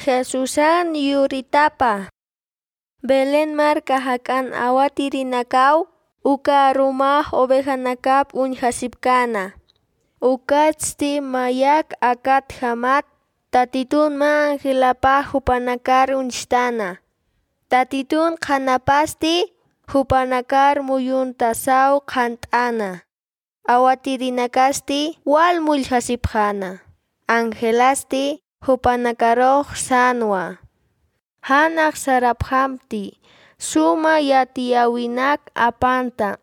Jesusan yuritapa. Belén marca hakan awatirinakaw, uka rumah ovejanakap unhasipkana. Ukatsti mayak akat hamat, tatitun ma hilapa hupanakar unshtana. Tatitun kanapasti hupanakar muyuntasaw kantana. Awatirinakasti wal mulhasipjana. Angelasti hupanakaroq sanwa. Hanak saraphamti suma yatiyawinak apanta.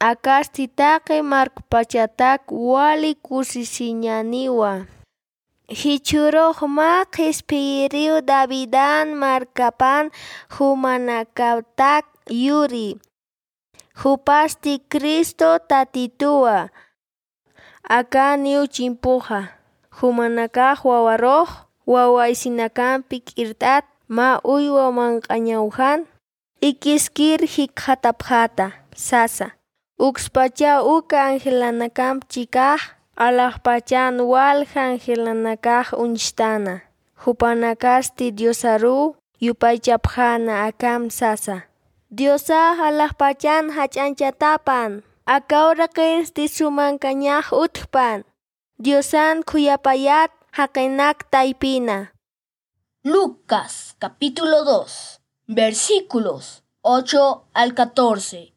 Akasti taqi markpachatak wali kusisiñaniwa. Hichuruqma q'ispiriw Davidan markapan humanakawtak yuri. Hupasti Cristo tatituwa. Akaniw chimpuja. Humanakaq wawaroq wawayshinakampi k'irt'at ma uywa manq'añawjan ikiskir hikjatapjata sasa. Ukspacha uka angelanakamchi kaq alaqpachan walja angelanakaq unshtana. Hupanakasti Diosaru yupaychapjana akam sasa. Diosaq alaqpachan hach'anchatapan. Akawra qinsti sumanka ñaq utqpan. Diosan khuyapayat haqenak taypina. Lucas capítulo 2 versículos 8 al 14